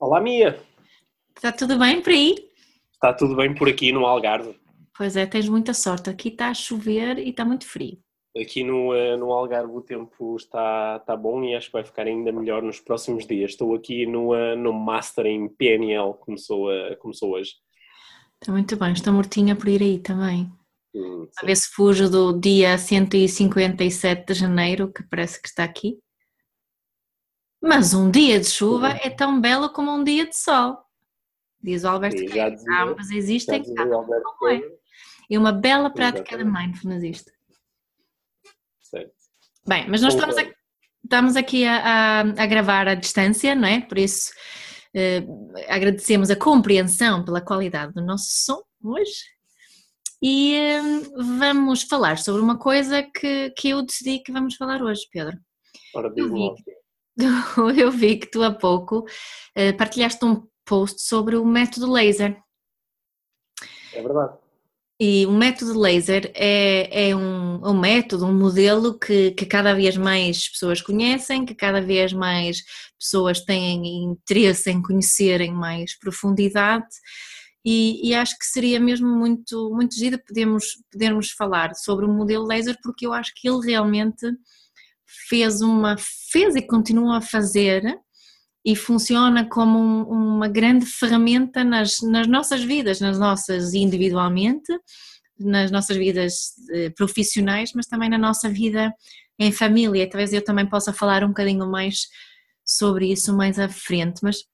Olá, Mia. Está tudo bem por aí? Está tudo bem por aqui no Algarve? Pois é, tens muita sorte. Aqui está a chover e está muito frio. Aqui no, eh, no Algarve o tempo está, está bom e acho que vai ficar ainda melhor nos próximos dias. Estou aqui no, eh, no Master em PNL, começou, começou hoje. Está muito bem, estou mortinha por ir aí também. Hum, a ver se fujo do dia 157 de janeiro, que parece que está aqui. Mas um dia de chuva é tão belo como um dia de sol. Diz o Alberto Queiro. Ambas existem, cada um é. E uma bela prática Exatamente. de mindfulness isto. Certo. Bem, mas nós estamos aqui, estamos aqui a, a, a, gravar à distância, não é? Por isso eh, agradecemos a compreensão pela qualidade do nosso som hoje. E eh, vamos falar sobre uma coisa que, que eu decidi que vamos falar hoje, Pedro. Ora, diz eu vi que tu há pouco uh, partilhaste um post sobre o método laser. É verdade. E o método laser é, é um, um, método, um modelo que, que cada vez mais pessoas conhecem, que cada vez mais pessoas têm interesse em conhecer em mais profundidade. E, e, acho que seria mesmo muito, muito giro podermos, podermos falar sobre o modelo laser, porque eu acho que ele realmente fez uma fez e continua a fazer e funciona como um, uma grande ferramenta nas, nas nossas vidas, nas nossas individualmente, nas nossas vidas eh, profissionais, mas também na nossa vida em família. Talvez eu também possa falar um bocadinho mais sobre isso mais à frente, mas,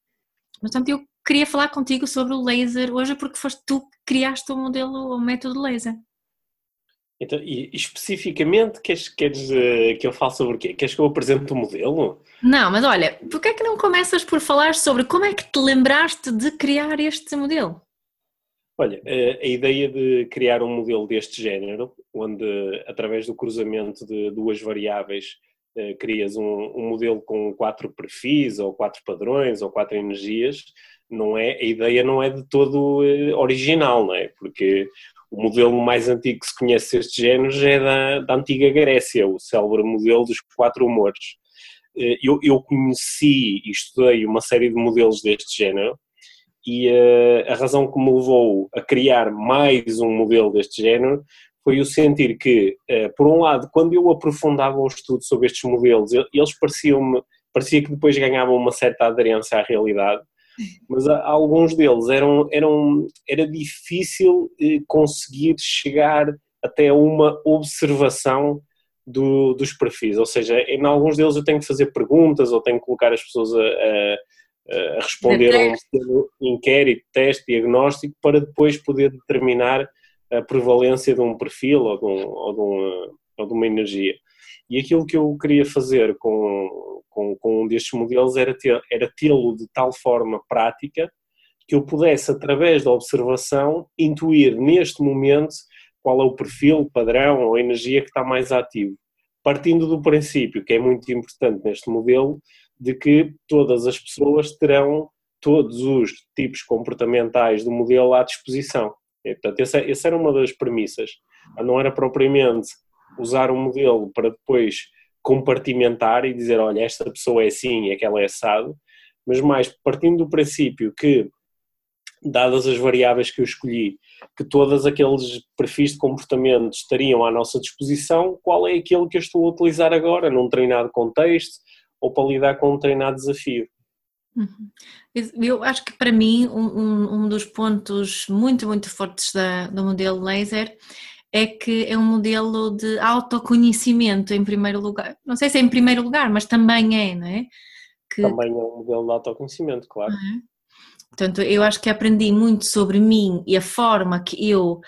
portanto eu queria falar contigo sobre o laser hoje porque foste tu que criaste o modelo, o método laser. Então, e especificamente, queres, queres uh, que eu fale sobre o quê? Queres que eu apresente o modelo? Não, mas olha, porquê é que não começas por falar sobre como é que te lembraste de criar este modelo? Olha, uh, a ideia de criar um modelo deste género, onde através do cruzamento de duas variáveis uh, crias um, um, modelo com quatro perfis, ou quatro padrões, ou quatro energias, não é, a ideia não é de todo original, não é? Porque o modelo mais antigo que se conhece deste género é da, da antiga Grécia, o célebre modelo dos quatro humores. Eh, eu, eu conheci e estudei uma série de modelos deste género e uh, a razão que me levou a criar mais um modelo deste género foi o sentir que, uh, por um lado, quando eu aprofundava o estudo sobre estes modelos, eles pareciam-me, parecia que depois ganhavam uma certa aderência à realidade, mas alguns deles eram, eram era difícil eh, conseguir chegar até uma observação do, dos perfis, ou seja, em alguns deles eu tenho que fazer perguntas ou tenho que colocar as pessoas a, a, a responder a um inquérito, teste, diagnóstico para depois poder determinar a prevalência de um perfil ou de, um, ou de, uma, ou de uma energia. E aquilo que eu queria fazer com, com, com um destes modelos era, ter, era tê-lo de tal forma prática que eu pudesse, através da observação, intuir neste momento qual é o perfil, padrão ou energia que está mais ativo. Partindo do princípio, que é muito importante neste modelo, de que todas as pessoas terão todos os tipos comportamentais do modelo à disposição. E, portanto, essa, essa era uma das premissas. Não era propriamente usar um modelo para depois compartimentar e dizer, olha, esta pessoa é assim e aquela é assado, mas mais partindo do princípio que, dadas as variáveis que eu escolhi, que todos aqueles perfis de comportamento estariam à nossa disposição, qual é aquele que eu estou a utilizar agora, num treinado contexto ou para lidar com um treinado desafio. Uhum. Eu acho que para mim um, um, dos pontos muito, muito fortes da, do modelo laser é que é um modelo de autoconhecimento em primeiro lugar. Não sei se é em primeiro lugar, mas também é, não é? Que... Também é um modelo de autoconhecimento, claro. É? Portanto, eu acho que aprendi muito sobre mim e a forma que eu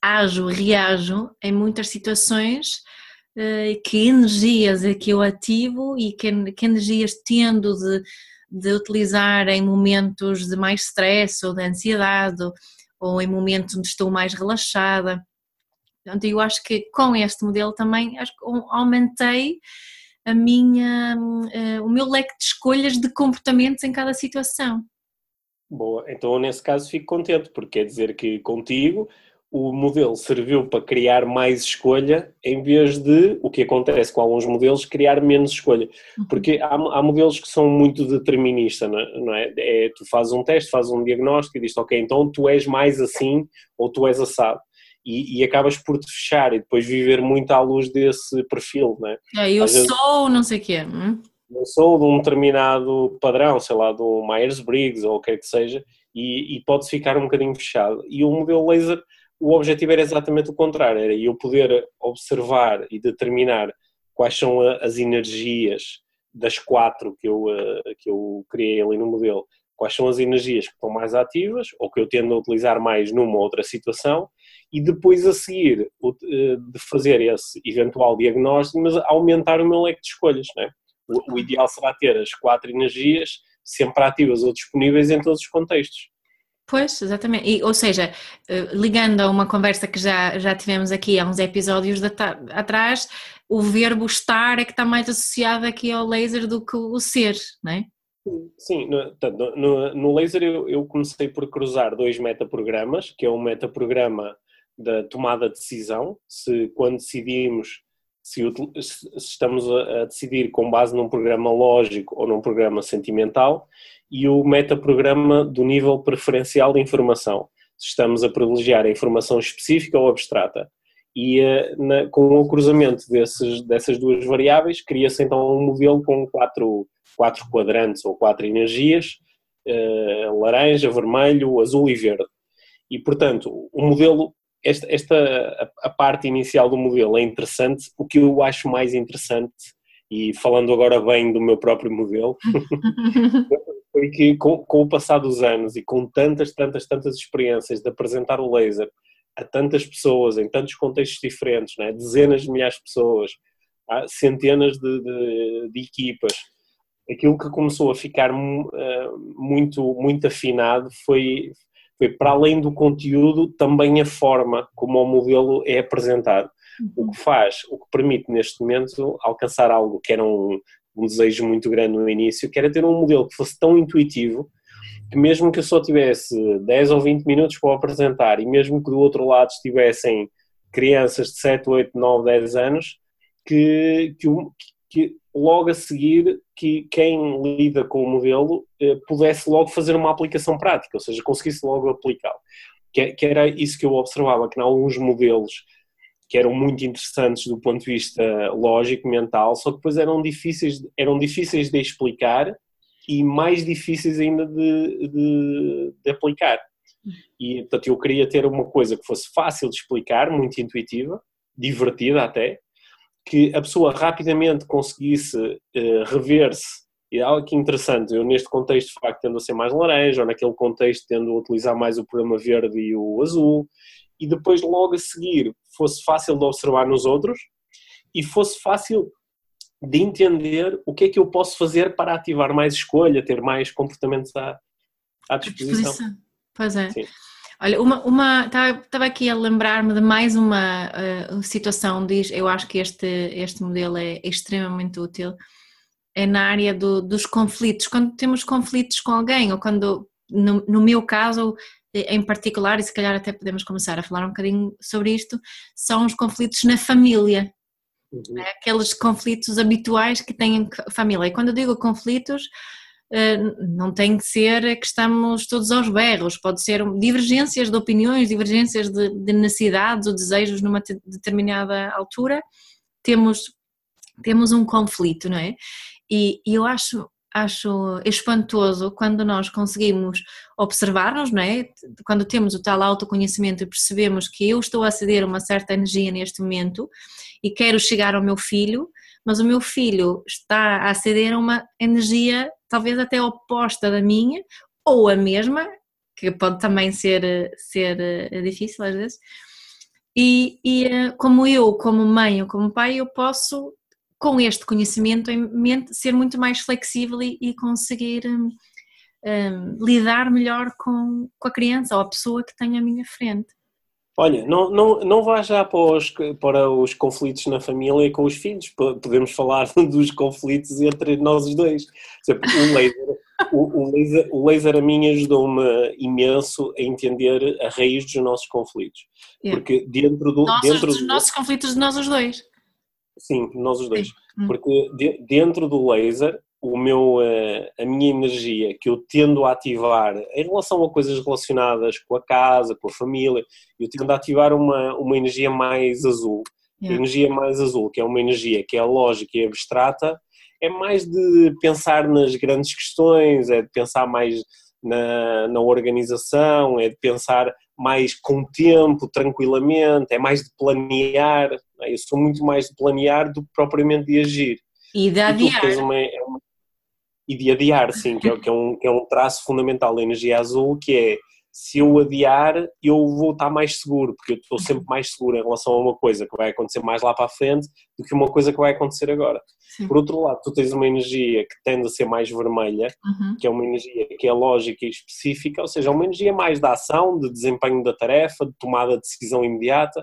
ajo, reajo em muitas situações, eh, que energias é que eu ativo e que, que energias tendo de, de utilizar em momentos de mais stress ou de ansiedade ou em momentos onde estou mais relaxada. Portanto, eu acho que com este modelo também acho que aumentei a minha, uh, o meu leque de escolhas de comportamentos em cada situação. Boa, então nesse caso fico contente, porque quer dizer que contigo o modelo serviu para criar mais escolha em vez de, o que acontece com alguns modelos, criar menos escolha. Uhum. Porque há, há modelos que são muito deterministas, não é? é? Tu fazes um teste, fazes um diagnóstico e dizes, ok, então tu és mais assim ou tu és assado. E, e, acabas por te fechar e depois viver muito à luz desse perfil, não é? eu Às sou vezes, não sei o quê. Hum? Eu sou de um determinado padrão, sei lá, do Myers-Briggs ou o que é que seja, e, e pode ficar um bocadinho fechado. E o modelo laser o objetivo era exatamente o contrário, era eu poder observar e determinar quais são as energias das quatro que eu, eh, que eu criei ali no modelo, quais são as energias que estão mais ativas ou que eu tendo a utilizar mais numa outra situação e depois a seguir eh, de fazer esse eventual diagnóstico, mas aumentar o meu leque de escolhas. Não é? o, o ideal será ter as quatro energias sempre ativas ou disponíveis em todos os contextos. Pois, exatamente. E, ou seja, eh, ligando a uma conversa que já, já tivemos aqui há uns episódios de, atrás, o verbo estar é que está mais associado aqui ao laser do que o ser, não é? Sim, no, no, no laser eu, eu, comecei por cruzar dois metaprogramas, que é um metaprograma da tomada de decisão, se quando decidimos se, estamos a, decidir com base num programa lógico ou num programa sentimental, e o metaprograma do nível preferencial de informação, se estamos a privilegiar a informação específica ou abstrata. E uh, na, com o cruzamento desses, dessas duas variáveis, cria-se então um modelo com quatro, quatro quadrantes ou quatro energias, uh, laranja, vermelho, azul e verde. E, portanto, o modelo, esta, esta a, a parte inicial do modelo é interessante, o que eu acho mais interessante e falando agora bem do meu próprio modelo, foi que com, com, o passar dos anos e com tantas, tantas, tantas experiências de apresentar o laser a tantas pessoas, em tantos contextos diferentes, né? dezenas de milhares de pessoas, centenas de, de, de, equipas, aquilo que começou a ficar uh, muito, muito afinado foi, foi, para além do conteúdo, também a forma como o modelo é apresentado. O que faz, o que permite neste momento alcançar algo que era um, um desejo muito grande no início, que era ter um modelo que fosse tão intuitivo que mesmo que eu só tivesse 10 ou 20 minutos para apresentar e mesmo que do outro lado estivessem crianças de 7, 8, 9, 10 anos, que, que, que logo a seguir que quem lida com o modelo eh, pudesse logo fazer uma aplicação prática, ou seja, conseguisse logo aplicá-lo. Que, que, era isso que eu observava, que em alguns modelos que eram muito interessantes do ponto de vista lógico, mental, só que depois eram difíceis, eram difíceis de explicar e mais difíceis ainda de, de, de aplicar. E, portanto, eu queria ter uma coisa que fosse fácil de explicar, muito intuitiva, divertida até, que a pessoa rapidamente conseguisse uh, rever-se. E é algo que interessante, eu neste contexto, de facto, tendo a ser mais laranja, ou naquele contexto, tendo a utilizar mais o programa verde e o azul, e depois logo a seguir fosse fácil de observar nos outros e fosse fácil de entender o que é que eu posso fazer para ativar mais escolha, ter mais comportamentos à, à disposição. Pois é. Sim. Olha, uma, uma estava aqui a lembrar-me de mais uma uh, situação, diz, eu acho que este, este modelo é extremamente útil, é na área do, dos conflitos, quando temos conflitos com alguém, ou quando, no, no meu caso, em particular, e se calhar até podemos começar a falar um bocadinho sobre isto, são os conflitos na família. Uhum. É aqueles conflitos habituais que têm família. E quando eu digo conflitos, eh, não tem que ser que estamos todos aos berros, pode ser divergências de opiniões, divergências de, de necessidades ou desejos numa determinada altura, temos, temos um conflito, não é? E, e eu acho acho espantoso quando nós conseguimos observar-nos, não é? Quando temos o tal autoconhecimento e percebemos que eu estou a ceder uma certa energia neste momento e quero chegar ao meu filho, mas o meu filho está a ceder uma energia talvez até oposta da minha ou a mesma, que pode também ser, ser eh, difícil às vezes. E, e eh, como eu, como mãe ou como pai, eu posso com este conhecimento em mente, ser muito mais flexível e, e conseguir um, um, lidar melhor com, com a criança ou a pessoa que tenho à minha frente. Olha, não, não, não vá já para os, para os conflitos na família e com os filhos. Podemos falar dos conflitos entre nós os dois. O laser, o, o laser, o laser a mim ajudou-me imenso a entender a raiz dos nossos conflitos. Yeah. Porque dentro do. Nossos, dentro dos do, nossos conflitos de nós os dois. Sim, nós os dois. Sim. Hum. Porque de, dentro do laser o meu, eh, a minha energia que eu tendo a ativar em relação a coisas relacionadas com a casa, com a família, eu tendo a ativar uma, uma energia mais azul. Yeah. A energia mais azul, que é uma energia que é lógica e abstrata, é mais de pensar nas grandes questões, é de pensar mais na, na organização, é de pensar mais com tempo, tranquilamente, é mais de planear. É? Eu sou muito mais de planear do que propriamente de agir. E de adiar. E é uma, e de adiar, sim, que é, que, é um, que é um traço fundamental da energia azul, que é se eu adiar, eu vou estar mais seguro, porque eu estou sempre mais seguro em relação a uma coisa que vai acontecer mais lá para a frente do que uma coisa que vai acontecer agora. Sim. Por outro lado, tu tens uma energia que tende a ser mais vermelha, uhum. que é uma energia que é lógica e específica, ou seja, é uma energia mais da ação, de desempenho da tarefa, de tomada de decisão imediata.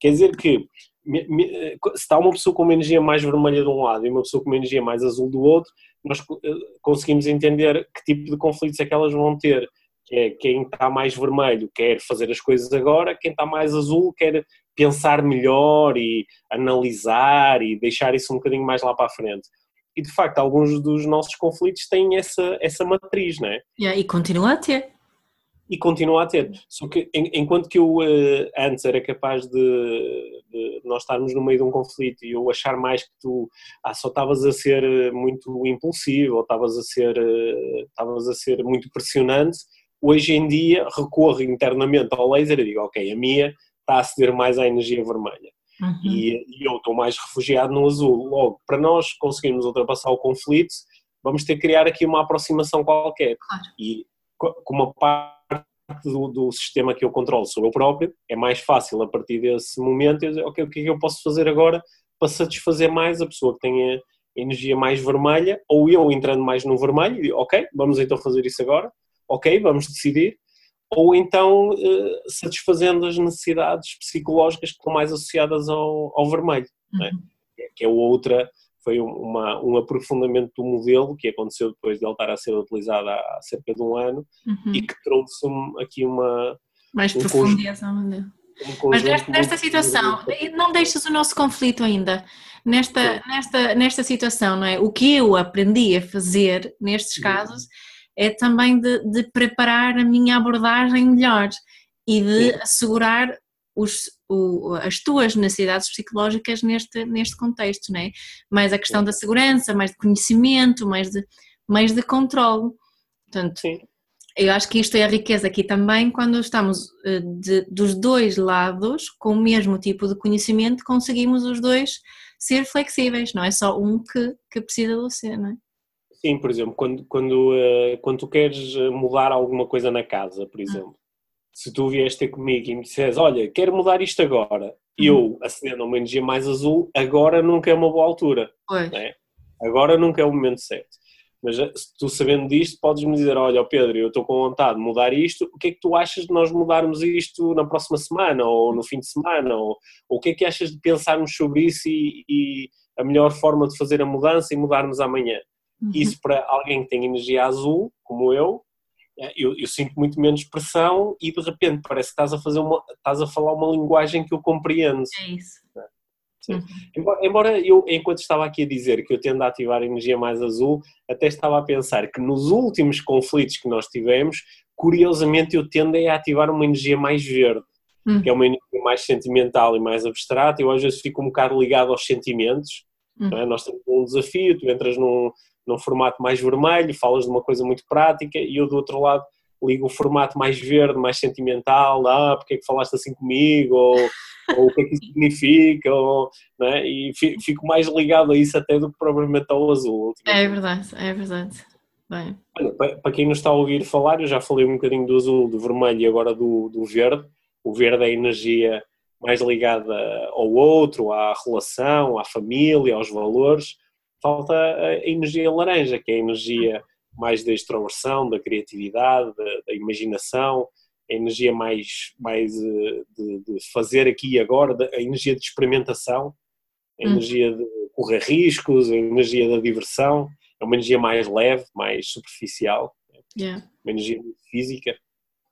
Quer dizer que se está uma pessoa com uma energia mais vermelha de um lado e uma pessoa com uma energia mais azul do outro, nós eh, conseguimos entender que tipo de conflitos é que elas vão ter. Que é quem está mais vermelho quer fazer as coisas agora, quem está mais azul quer pensar melhor e analisar e deixar isso um bocadinho mais lá para a frente. E de facto, alguns dos nossos conflitos têm essa, essa matriz, não é? Yeah, e continua a ter e continua a ter. Só que enquanto que eu uh, antes era capaz de, de, nós estarmos no meio de um conflito e eu achar mais que tu ah, só estavas a ser eh, muito impulsivo ou estavas a ser uh, estavas a ser muito pressionante, hoje em dia recorro internamente ao laser e digo, ok, a minha está a ceder mais à energia vermelha. Uhum. E, e, eu estou mais refugiado no azul. Logo, para nós conseguirmos ultrapassar o conflito, vamos ter que criar aqui uma aproximação qualquer. Claro. E com uma parte do, do, sistema que eu controlo sou eu próprio, é mais fácil a partir desse momento eu dizer, ok, o que é que eu posso fazer agora para satisfazer mais a pessoa que tem a energia mais vermelha, ou eu entrando mais no vermelho, e digo, ok, vamos então fazer isso agora, ok, vamos decidir, ou então uh, satisfazendo as necessidades psicológicas que estão mais associadas ao, ao vermelho, é? uhum. é? que é outra foi uma, um aprofundamento do modelo que aconteceu depois de ele estar a ser utilizado há cerca de um ano uhum. e que trouxe aqui uma mais um profundeza um mas nesta, nesta situação não deixas o nosso conflito ainda. Nesta, nesta, nesta situação não é? O que eu aprendi a fazer nestes casos é também de, de preparar a minha abordagem melhor e de Sim. assegurar os, o, as tuas necessidades psicológicas neste, neste contexto, não é? Mais a questão da segurança, mais de conhecimento, mais de, mais de controle. Portanto, Sim. eu acho que isto é a riqueza aqui também quando estamos eh, de, dos dois lados com o mesmo tipo de conhecimento, conseguimos os dois ser flexíveis, não é só um que, que precisa do ser, não é? Sim, por exemplo, quando, quando, uh, quando tu queres mudar alguma coisa na casa, por ah. exemplo, se tu vieste ter comigo e me disseres, olha, quero mudar isto agora, e uhum. eu acendo uma energia mais azul, agora nunca é uma boa altura. Né? Agora nunca é o momento certo. Mas eh, tu sabendo disto, podes-me dizer, olha Pedro, eu estou com vontade de mudar isto, o que é que tu achas de nós mudarmos isto na próxima semana, ou no fim de semana, ou, ou o que é que achas de pensarmos sobre isso e, e a melhor forma de fazer a mudança e mudarmos amanhã? Uhum. Isso para alguém que tem energia azul, como eu, eu, eu, sinto muito menos pressão e de repente parece que estás a fazer uma, estás a falar uma linguagem que eu compreendo. É isso. Uhum. Embora, embora, eu, enquanto estava aqui a dizer que eu tendo a ativar a energia mais azul, até estava a pensar que nos últimos conflitos que nós tivemos, curiosamente eu tendo a ativar uma energia mais verde, uhum. que é uma energia mais sentimental e mais abstrata. Eu às vezes fico um bocado ligado aos sentimentos. Uhum. É? Nós temos um desafio, tu entras num, num formato mais vermelho, falas de uma coisa muito prática, e eu do outro lado ligo o formato mais verde, mais sentimental, ah, porque é que falaste assim comigo, ou, ou o que é que isso significa, ou, é? e fico mais ligado a isso até do que propriamente ao azul. É verdade, é verdade. Bem. Olha, para quem nos está a ouvir falar, eu já falei um bocadinho do azul, do vermelho e agora do, do verde. O verde é a energia mais ligada ao outro, à relação, à família, aos valores. Falta a energia laranja, que é a energia mais da extroversão, da criatividade, da, da imaginação, a energia mais, mais eh, de, de, fazer aqui e agora, a energia de experimentação, a hum. energia de correr riscos, a energia da diversão, é uma energia mais leve, mais superficial, yeah. uma energia física.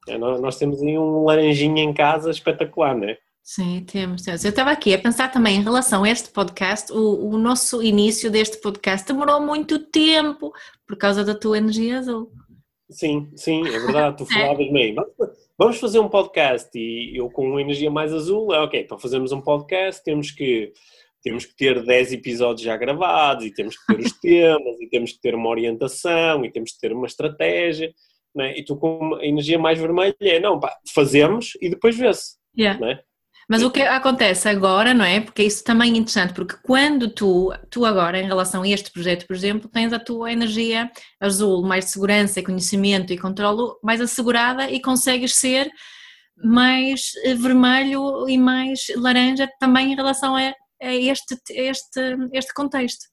É, nós, nós, temos aí um laranjinha em casa espetacular, não é? Sim, temos, temos. Eu estava aqui a pensar também em relação a este podcast, o, o nosso início deste podcast demorou muito tempo por causa da tua energia azul. Sim, sim, é verdade, tu é. falavas bem. Vamos fazer um podcast e eu com uma energia mais azul, é ok, então fazemos um podcast, temos que temos que ter 10 episódios já gravados e temos que ter os temas e temos que ter uma orientação e temos que ter uma estratégia, né? e tu com a energia mais vermelha é, não, pá, fazemos e depois vê-se. Yeah. Né? Mas o que acontece agora, não é? Porque isso também é interessante, porque quando tu, tu agora, em relação a este projeto, por exemplo, tens a tua energia azul, mais de segurança, conhecimento e controlo mais assegurada e consegues ser mais vermelho e mais laranja também em relação a, a este, este, este contexto.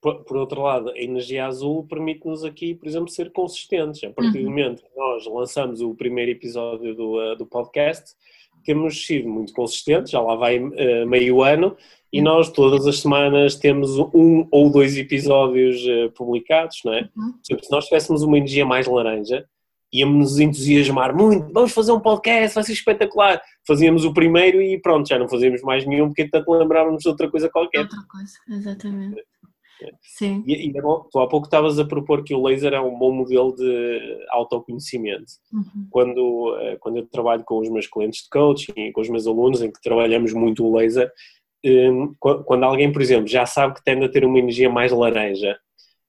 Por, por, outro lado, a energia azul permite-nos aqui, por exemplo, ser consistentes. A partir uhum. do momento que nós lançamos o primeiro episódio do, uh, do podcast, temos sido muito consistentes, já lá vai uh, meio ano, e uhum. nós todas as semanas temos um ou dois episódios uh, publicados, não é? Uhum. se nós tivéssemos uma energia mais laranja, íamos nos entusiasmar muito, vamos fazer um podcast, vai ser espetacular. Fazíamos o primeiro e pronto, já não fazíamos mais nenhum, porque tanto lembrávamos de outra coisa qualquer. Outra coisa, exatamente. Sim. E, e é tu há pouco estavas a propor que o laser é um bom modelo de autoconhecimento. Uhum. Quando, eh, quando eu trabalho com os meus clientes de coaching e com os meus alunos, em que trabalhamos muito o laser, hum, quando alguém, por exemplo, já sabe que tende a ter uma energia mais laranja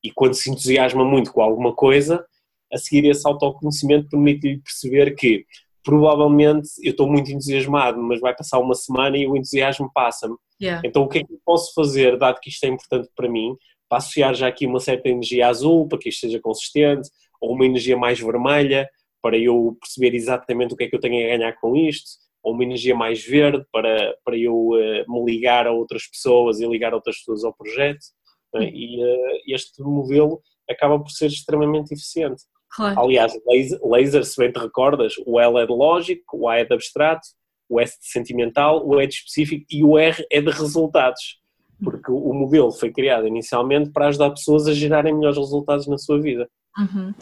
e quando se entusiasma muito com alguma coisa, a seguir esse autoconhecimento permite-lhe perceber que provavelmente eu estou muito entusiasmado, mas vai passar uma semana e o entusiasmo passa-me. Yeah. Então, o que é que eu posso fazer, dado que isto é importante para mim, para associar já aqui uma certa energia azul, para que isto seja consistente, ou uma energia mais vermelha, para eu perceber exatamente o que é que eu tenho a ganhar com isto, ou uma energia mais verde, para, para eu uh, me ligar a outras pessoas e ligar outras pessoas ao projeto. Né? E uh, este modelo acaba por ser extremamente eficiente. Claro. Aliás, laser, laser, se bem te recordas, o L é de lógico, o A é de abstrato, o S de sentimental, o E de específico e o R é de resultados. Porque o modelo foi criado inicialmente para ajudar pessoas a gerarem melhores resultados na sua vida. Uhum.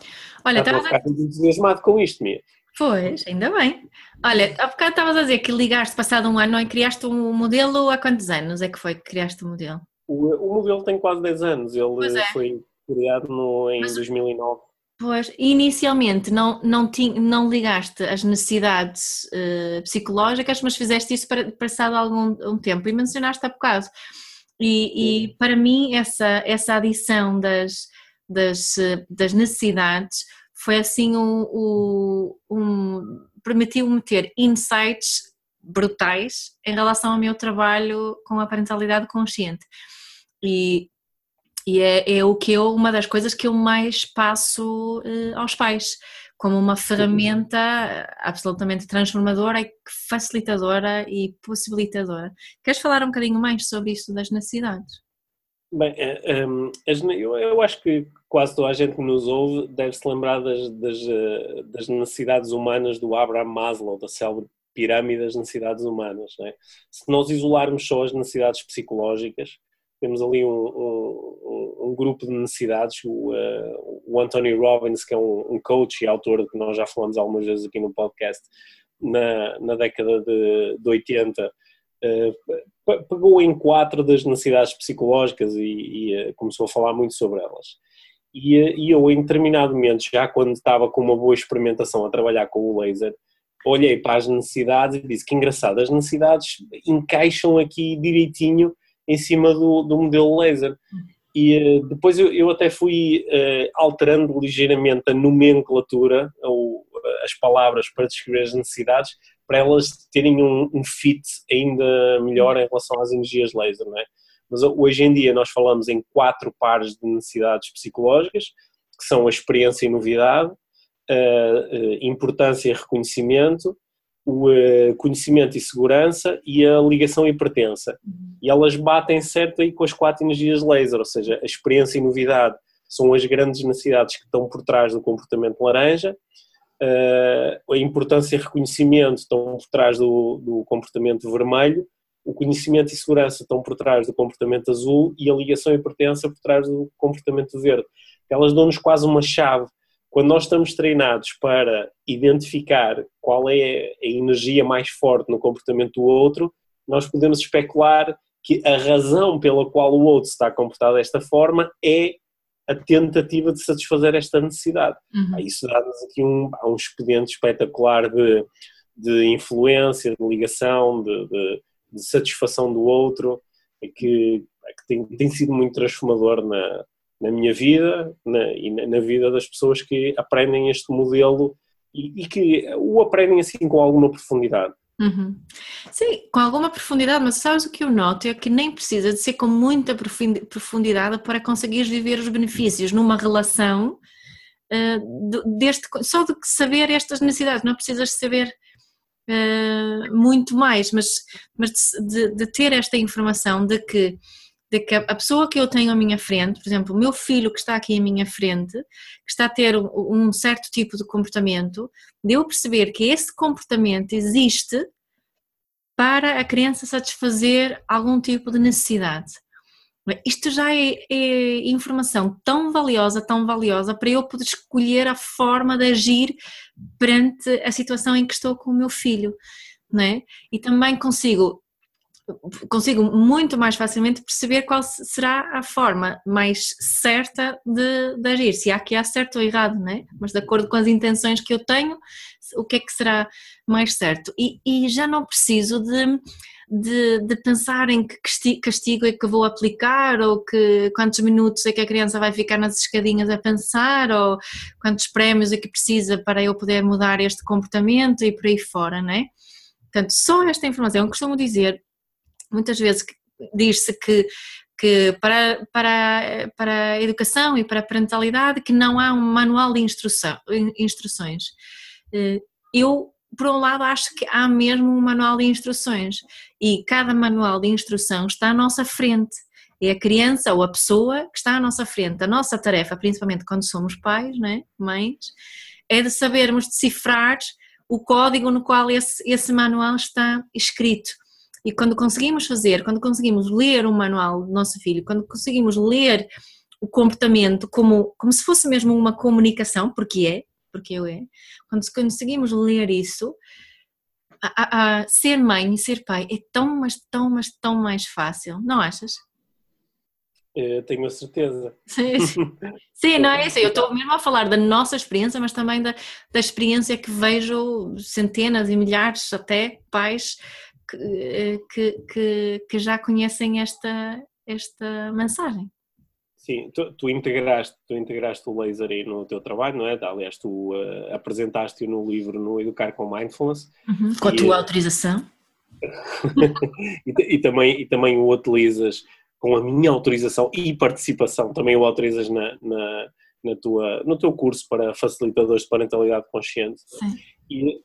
Olha, estava a ficar entusiasmado com isto, Mia. Pois, ainda bem. Olha, há bocado estavas a dizer que ligaste passado um ano e criaste um modelo há quantos anos é que foi que criaste o modelo? O, o modelo tem quase 10 anos, ele é. foi criado no, em Mas, 2009. Pois, inicialmente não, não, ti, não ligaste as necessidades uh, psicológicas, mas fizeste isso para, passado algum um tempo e mencionaste há bocado. E, e, para mim essa, essa adição das, das, das necessidades foi assim um, um, um permitiu-me ter insights brutais em relação ao meu trabalho com a parentalidade consciente. E e é, é o que eu, uma das coisas que eu mais passo uh, aos pais, como uma ferramenta absolutamente transformadora e facilitadora e possibilitadora. Queres falar um bocadinho mais sobre isso das necessidades? Bem, eh, ehm, eu, acho que quase toda a gente que nos ouve deve se lembrar das, das, eh, das necessidades humanas do Abraham Maslow, da célebre pirâmide das necessidades humanas. É? Se nós isolarmos só as necessidades psicológicas, temos ali um, um, um grupo de necessidades, o, uh, o Anthony Robbins, que é um, um, coach e autor que nós já falamos algumas vezes aqui no podcast, na, na década de, de 80, uh, pegou em quatro das necessidades psicológicas e, e uh, começou a falar muito sobre elas. E, e, eu, em determinado momento, já quando estava com uma boa experimentação a trabalhar com o laser, olhei para as necessidades e disse que engraçado, as necessidades encaixam aqui direitinho em cima do, do modelo laser. E uh, depois eu, eu, até fui uh, alterando ligeiramente a nomenclatura, ou uh, as palavras para descrever as necessidades, para elas terem um, um, fit ainda melhor em relação às energias laser, não é? Mas hoje em dia nós falamos em quatro pares de necessidades psicológicas, que são a experiência e novidade, a importância e reconhecimento, o uh, conhecimento e segurança e a ligação e pertença. E elas batem certo aí com as quatro energias laser, ou seja, a experiência e novidade são as grandes necessidades que estão por trás do comportamento laranja, uh, a importância e reconhecimento estão por trás do, do comportamento vermelho, o conhecimento e segurança estão por trás do comportamento azul e a ligação e pertença por trás do comportamento verde. Elas dão-nos quase uma chave quando nós estamos treinados para identificar qual é a energia mais forte no comportamento do outro, nós podemos especular que a razão pela qual o outro está comportado desta forma é a tentativa de satisfazer esta necessidade. Uhum. Isso dá-nos aqui um, um expediente espetacular de, de influência, de ligação, de, de, de satisfação do outro, que, que tem, tem sido muito transformador na, na minha vida na, e na, na, vida das pessoas que aprendem este modelo e, e, que o aprendem assim com alguma profundidade. Uhum. Sim, com alguma profundidade, mas sabes o que eu noto é que nem precisa de ser com muita profundidade para conseguir viver os benefícios numa relação uh, deste, só de saber estas necessidades, não precisas saber uh, muito mais, mas, mas de, de, ter esta informação de que de que a pessoa que eu tenho à minha frente, por exemplo, o meu filho que está aqui à minha frente, que está a ter um certo tipo de comportamento, de eu perceber que esse comportamento existe para a criança satisfazer algum tipo de necessidade. Isto já é, é, informação tão valiosa, tão valiosa, para eu poder escolher a forma de agir perante a situação em que estou com o meu filho. Não é? E também consigo consigo muito mais facilmente perceber qual será a forma mais certa de, de agir, se há que há certo ou errado, né? mas de acordo com as intenções que eu tenho, o que é que será mais certo. E, e já não preciso de, de, de, pensar em que castigo é que vou aplicar, ou que quantos minutos é que a criança vai ficar nas escadinhas a pensar, ou quantos prémios é que precisa para eu poder mudar este comportamento e por aí fora, né? Portanto, só esta informação, eu costumo dizer, muitas vezes diz-se que, que para, para, para a educação e para a parentalidade que não há um manual de instrução, instruções. Eh, eu, por um lado, acho que há mesmo um manual de instruções e cada manual de instrução está à nossa frente. É a criança ou a pessoa que está à nossa frente. A nossa tarefa, principalmente quando somos pais, né, mães, é de sabermos decifrar o código no qual esse, esse manual está escrito e quando conseguimos fazer, quando conseguimos ler o manual do nosso filho, quando conseguimos ler o comportamento como, como se fosse mesmo uma comunicação, porque é, porque eu é, quando conseguimos ler isso, a, a, a ser mãe e ser pai é tão, mas tão, mas tão mais fácil, não achas? Eu tenho a certeza. Sim, sim. não é isso. Eu estou mesmo a falar da nossa experiência, mas também da, da experiência que vejo centenas e milhares até pais que, que, que já conhecem esta, esta mensagem. Sim, tu, tu, integraste, tu integraste o laser aí no teu trabalho, não é? Aliás, tu uh, apresentaste-o no livro no Educar com Mindfulness. Uhum, com a tua autorização. e, e, também, e também o utilizas com a minha autorização e participação, também o autorizas na, na, na tua, no teu curso para facilitadores de parentalidade consciente. Sim. E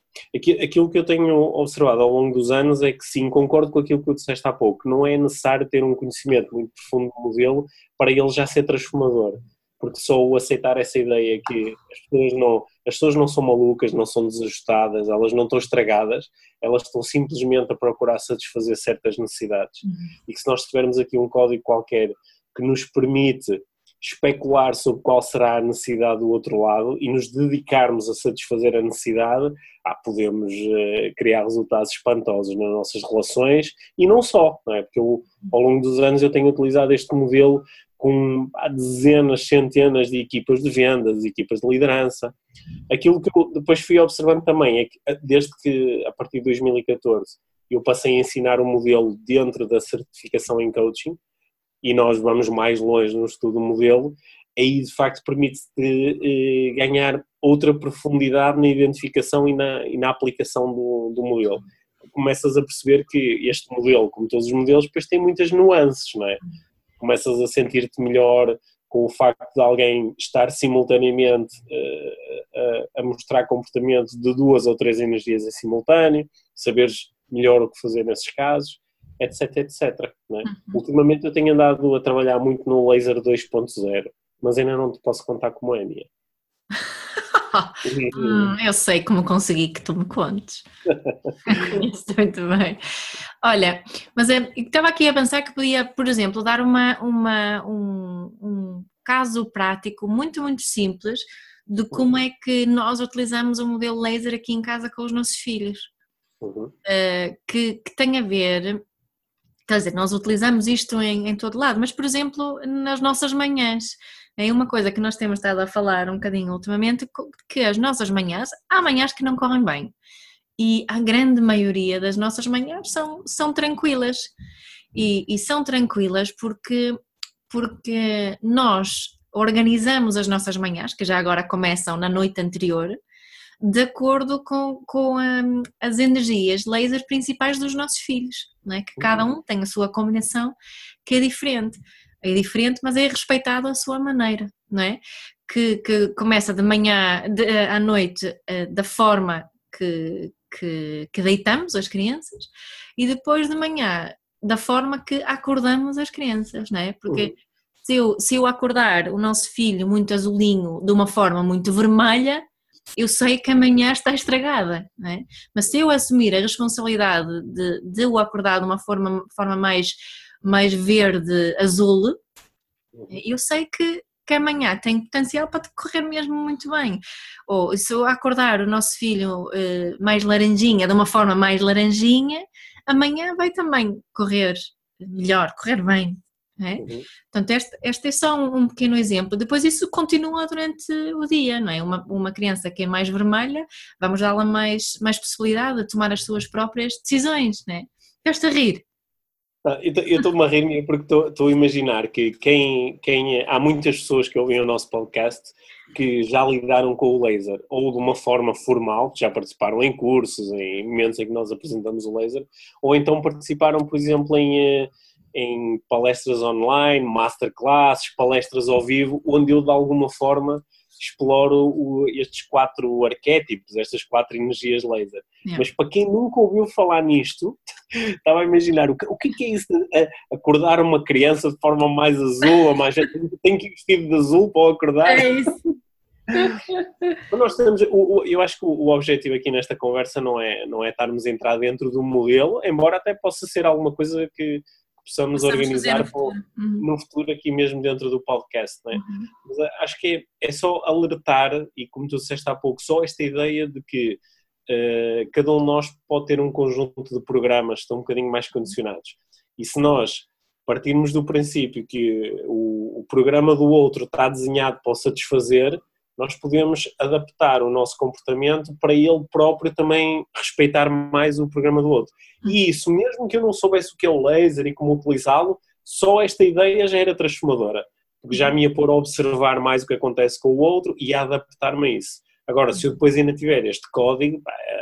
aquilo que eu tenho observado ao longo dos anos é que sim, concordo com aquilo que tu disseste há pouco, não é necessário ter um conhecimento muito profundo do modelo para ele já ser transformador, porque só o aceitar essa ideia que as pessoas não, as pessoas não são malucas, não são desajustadas, elas não estão estragadas, elas estão simplesmente a procurar satisfazer certas necessidades. Uhum. E que se nós tivermos aqui um código qualquer que nos permite especular sobre qual será a necessidade do outro lado e nos dedicarmos a satisfazer a necessidade, ah, podemos uh, criar resultados espantosos nas nossas relações e não só, não é? porque eu, ao longo dos anos eu tenho utilizado este modelo com há dezenas, centenas de equipas de vendas, equipas de liderança. Aquilo que eu depois fui observando também é que desde que a partir de 2014 eu passei a ensinar o modelo dentro da certificação em coaching, e nós vamos mais longe no estudo do modelo, aí de facto permite-te eh, ganhar outra profundidade na identificação e na, e na aplicação do, do, modelo. Começas a perceber que este modelo, como todos os modelos, depois tem muitas nuances, não é? Começas a sentir-te melhor com o facto de alguém estar simultaneamente uh, a, a, mostrar comportamento de duas ou três energias em simultâneo, saberes melhor o que fazer nesses casos, etc, etc. É? Uhum. Ultimamente eu tenho andado a trabalhar muito no laser 2.0, mas ainda não te posso contar como é, Mia. hum, eu sei como consegui que tu me contes. muito bem. Olha, mas é, estava aqui a pensar que podia, por exemplo, dar uma, uma, um, um caso prático muito, muito simples de como é que nós utilizamos o modelo laser aqui em casa com os nossos filhos. Uhum. Uh, que, que tem a ver, quer dizer, nós utilizamos isto em, em todo lado, mas por exemplo, nas nossas manhãs. É uma coisa que nós temos estado a falar um bocadinho ultimamente, que as nossas manhãs, há manhãs que não correm bem. E a grande maioria das nossas manhãs são, são tranquilas. E, e são tranquilas porque, porque nós organizamos as nossas manhãs, que já agora começam na noite anterior, de acordo com, com um, as energias laser principais dos nossos filhos, não é? que cada uhum. um tem a sua combinação que é diferente. É diferente, mas é respeitado à sua maneira, não é? Que, que começa de manhã de, eh, à noite eh, da forma que, que, que deitamos as crianças e depois de manhã da forma que acordamos as crianças, não é? Porque uhum. se, eu, se eu acordar o nosso filho muito azulinho de uma forma muito vermelha, eu sei que amanhã está estragada, é? Mas se eu assumir a responsabilidade de, de o acordar de uma forma, forma mais, mais verde, azul, eu sei que que amanhã tem potencial para correr mesmo muito bem. Ou se eu acordar o nosso filho uh, mais laranjinha, de uma forma mais laranjinha, amanhã vai também correr melhor, correr bem. É? Uhum. Portanto, este, este, é só um, um, pequeno exemplo. Depois isso continua durante o dia, não é? Uma, uma criança que é mais vermelha, vamos dar-la mais, mais possibilidade de tomar as suas próprias decisões, não é? A rir? Ah, eu estou-me a rir porque estou a imaginar que quem, quem há muitas pessoas que ouvem o nosso podcast que já lidaram com o laser ou de uma forma formal, que já participaram em cursos, em momentos em que nós apresentamos o laser, ou então participaram, por exemplo, em, eh, em palestras online, masterclasses, palestras ao vivo, onde eu de alguma forma exploro o, estes quatro arquétipos, estas quatro energias laser. Yeah. Mas para quem nunca ouviu falar nisto, estava a imaginar o que, o que é isso de acordar uma criança de forma mais azul, mais tem que ir vestido de azul para acordar. É isso. nós temos, eu acho que o objetivo aqui nesta conversa não é, não é estarmos a entrar dentro do modelo, embora até possa ser alguma coisa que, possamos organizar no futuro. Uhum. no futuro. aqui mesmo dentro do podcast, não é? Uhum. Mas eh, acho que é, é, só alertar, e como tu disseste há pouco, só esta ideia de que uh, cada um de nós pode ter um conjunto de programas que estão um bocadinho mais condicionados. E se nós partirmos do princípio que o, o programa do outro está desenhado para o satisfazer, nós podemos adaptar o nosso comportamento para ele próprio também respeitar mais o programa do outro. E uhum. isso, mesmo que eu não soubesse o que é o laser e como utilizá-lo, só esta ideia já era transformadora, porque já me ia pôr a observar mais o que acontece com o outro e a adaptar-me a isso. Agora, se eu depois ainda tiver este código,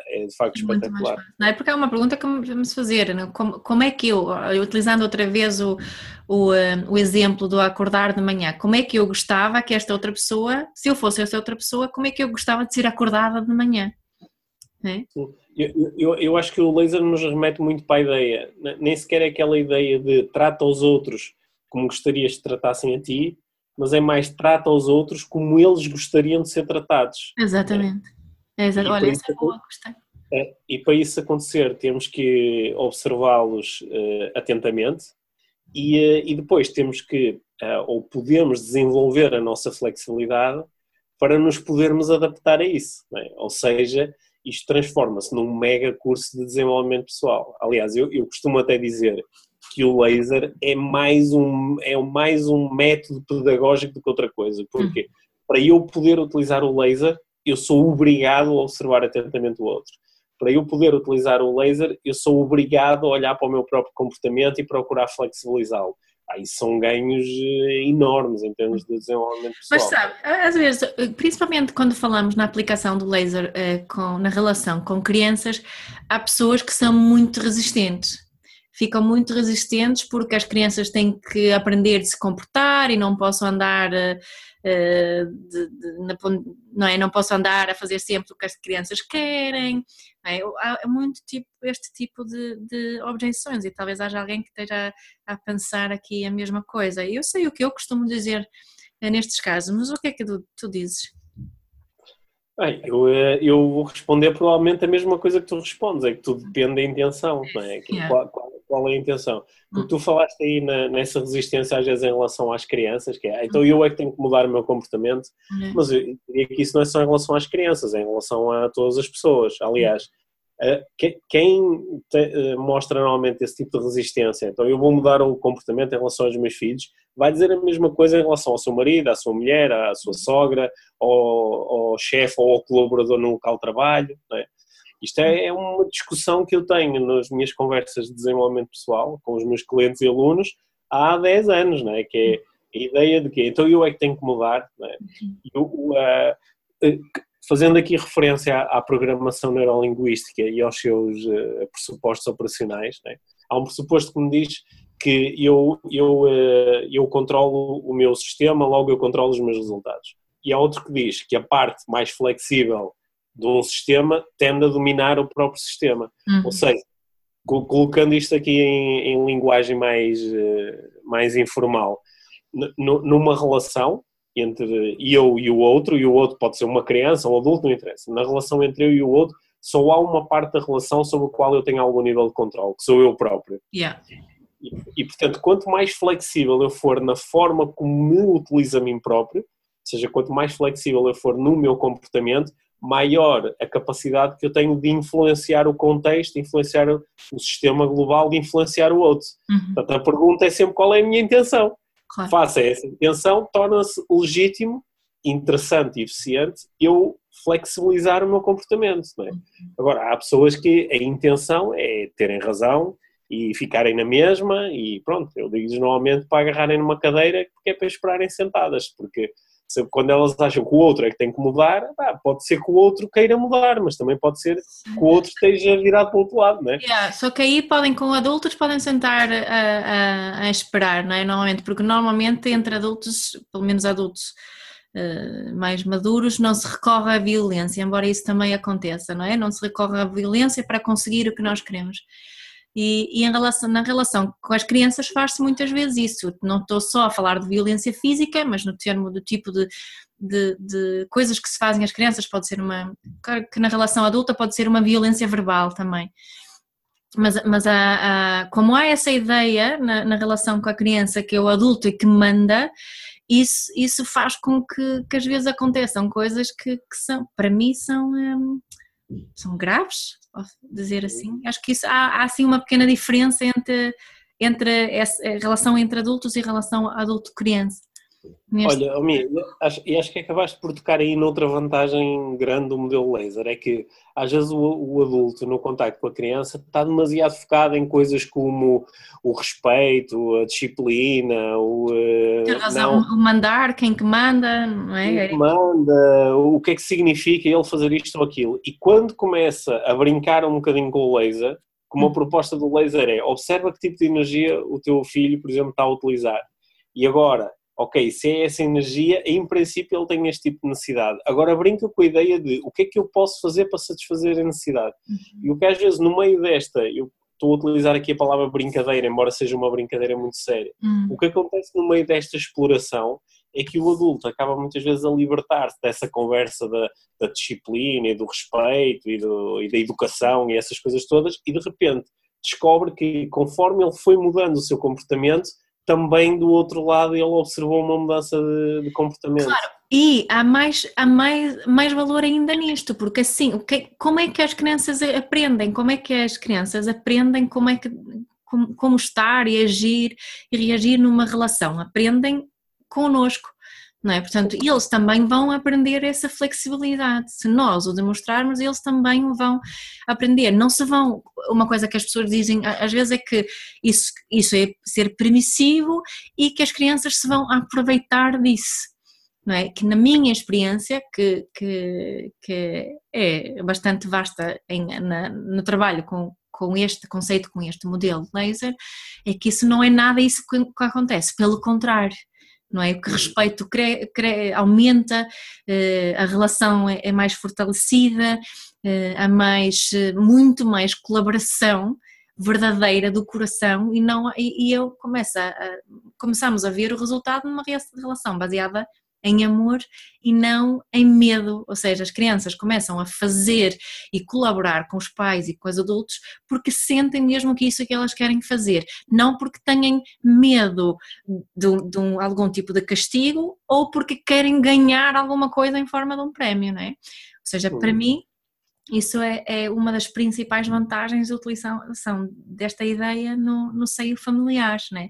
é de facto espetacular. Não é porque é uma pergunta que vamos fazer, né? como, como é que eu, utilizando outra vez o, o, eh, o, exemplo do acordar de manhã, como é que eu gostava que esta outra pessoa, se eu fosse essa outra pessoa, como é que eu gostava de ser acordada de manhã? É? Eu, eu, eu acho que o laser nos remete muito para a ideia, nem sequer é aquela ideia de trata os outros como gostarias que tratassem a ti, mas é mais trata os outros como eles gostariam de ser tratados. Exatamente. É? Olha, essa é boa, gostei. É, e para isso acontecer, temos que observá-los uh, atentamente e, uh, e, depois temos que, uh, ou podemos desenvolver a nossa flexibilidade para nos podermos adaptar a isso. É? Ou seja, isto transforma-se num mega curso de desenvolvimento pessoal. Aliás, eu, eu costumo até dizer que o laser é mais um, é mais um método pedagógico do que outra coisa. Porque uhum. para eu poder utilizar o laser, eu sou obrigado a observar atentamente o outro. Para eu poder utilizar o laser, eu sou obrigado a olhar para o meu próprio comportamento e procurar flexibilizá-lo. Aí são ganhos eh, enormes em termos de desenvolvimento pessoal. Mas sabe, às vezes, principalmente quando falamos na aplicação do laser eh, com, na relação com crianças, há pessoas que são muito resistentes ficam muito resistentes porque as crianças têm que aprender de se comportar e não possam andar uh, de, de, não é? Não posso andar a fazer sempre o que as crianças querem, é? Há muito tipo, este tipo de, de objeções e talvez haja alguém que esteja a, a pensar aqui a mesma coisa. Eu sei o que eu costumo dizer nestes casos, mas o que é que tu, tu dizes? Bem, eu, eh, eu vou responder provavelmente a mesma coisa que tu respondes, é que tudo depende da intenção, não é? Qual, qual, qual, é a intenção? Porque tu falaste aí na, nessa resistência às vezes em relação às crianças, que é, então eu é que tenho que mudar o meu comportamento, uhum. mas eu diria que isso não é só em relação às crianças, é em relação a todas as pessoas. Aliás, quem eh, mostra normalmente esse tipo de resistência, então eu vou mudar o comportamento em relação aos meus filhos, vai dizer a mesma coisa em relação ao seu marido, à sua mulher, à sua sogra, ao, ao chefe ou ao colaborador no local de trabalho. É? Isto é, é, uma discussão que eu tenho nas minhas conversas de desenvolvimento pessoal com os meus clientes e alunos há 10 anos, não é? que é a ideia de que então eu é que tenho que mudar. Não é? Eu, uh, fazendo aqui referência à, à, programação neurolinguística e aos seus uh, pressupostos operacionais, né? há um pressuposto que me diz que eu, eu, uh, eu controlo o meu sistema, logo eu controlo os meus resultados. E há outro que diz que a parte mais flexível de um sistema tende a dominar o próprio sistema. Uhum. Ou seja, colocando isto aqui em, em linguagem mais, uh, mais informal, numa relação, entre eu e o outro, e o outro pode ser uma criança, um adulto, não interessa. Na relação entre eu e o outro, só há uma parte da relação sobre a qual eu tenho algum nível de controle, que sou eu próprio. Yeah. E, e, portanto, quanto mais flexível eu for na forma como me utilizo a mim próprio, ou seja, quanto mais flexível eu for no meu comportamento, maior a capacidade que eu tenho de influenciar o contexto, influenciar o sistema global, de influenciar o outro. Uhum. Portanto, a pergunta é sempre qual é a minha intenção. Claro. Faça essa intenção, torna-se legítimo, interessante e eficiente eu flexibilizar o meu comportamento. É? Uhum. Agora, há pessoas que a intenção é terem razão e ficarem na mesma e pronto, eu digo-lhes normalmente para agarrarem numa cadeira porque é para esperarem sentadas, porque quando elas acham que o outro é que tem que mudar, pode ser que o outro queira mudar, mas também pode ser que o outro esteja virado para o outro lado, não é? Yeah, só que aí podem, com adultos, podem sentar a, a, a, esperar, não é? Normalmente, porque normalmente entre adultos, pelo menos adultos uh, mais maduros, não se recorre à violência, embora isso também aconteça, não é? Não se recorre à violência para conseguir o que nós queremos. E, e relação, na relação com as crianças faz-se muitas vezes isso. Não estou só a falar de violência física, mas no termo do tipo de, de, de, coisas que se fazem às crianças, pode ser uma. Claro que na relação adulta pode ser uma violência verbal também. Mas, mas há, há, como há essa ideia na, na, relação com a criança que é o adulto e que manda, isso, isso faz com que, que às vezes aconteçam coisas que, que são, para mim, são. Hum, são graves, posso dizer assim. Acho que isso, há, há assim uma pequena diferença entre, entre essa relação entre adultos e relação adulto-criança. Neste... Olha, Almir, acho, e acho que acabaste por tocar aí noutra vantagem grande do modelo laser, é que às vezes o, o, adulto no contacto com a criança está demasiado focado em coisas como o respeito, a disciplina, o... Eh, Ter razão, não, o mandar, quem que manda, não é? Quem que manda, o que é que significa ele fazer isto ou aquilo. E quando começa a brincar um bocadinho com o laser, como a hum. proposta do laser é, observa que tipo de energia o teu filho, por exemplo, está a utilizar. E agora, ok, se é essa energia, em princípio ele tem este tipo de necessidade. Agora brinca com a ideia de o que é que eu posso fazer para satisfazer a necessidade. Uhum. E o que às vezes no meio desta, eu estou a utilizar aqui a palavra brincadeira, embora seja uma brincadeira muito séria, uhum. o que acontece no meio desta exploração é que o adulto acaba muitas vezes a libertar-se dessa conversa da, da, disciplina e do respeito e, do, e da educação e essas coisas todas e de repente descobre que conforme ele foi mudando o seu comportamento, também do outro lado ele observou uma mudança de, de comportamento. Claro, e há mais, há mais, mais valor ainda nisto, porque assim, que, como é que as crianças aprendem? Como é que as crianças aprendem como é que como, como estar e agir e reagir numa relação? Aprendem connosco não é? Portanto, eles também vão aprender essa flexibilidade. Se nós o demonstrarmos, eles também vão aprender. Não se vão. Uma coisa que as pessoas dizem às vezes é que isso, isso é ser permissivo e que as crianças se vão aproveitar disso. Não é? Que na minha experiência, que, que, que é bastante vasta em, na, no trabalho com, com este conceito, com este modelo laser, é que isso não é nada isso que, que acontece, pelo contrário não é? O que respeito cre, cre, aumenta, uh, a relação é, é mais fortalecida, uh, há mais, muito mais colaboração verdadeira do coração e não e, eu começo a, a, começamos a ver o resultado numa relação baseada em amor e não em medo. Ou seja, as crianças começam a fazer e colaborar com os pais e com os adultos porque sentem mesmo que isso é que elas querem fazer, não porque tenham medo de, de um, algum tipo de castigo ou porque querem ganhar alguma coisa em forma de um prémio, não é? Ou seja, para mim, isso é, é, uma das principais vantagens da utilização desta ideia no, no seio familiar, né?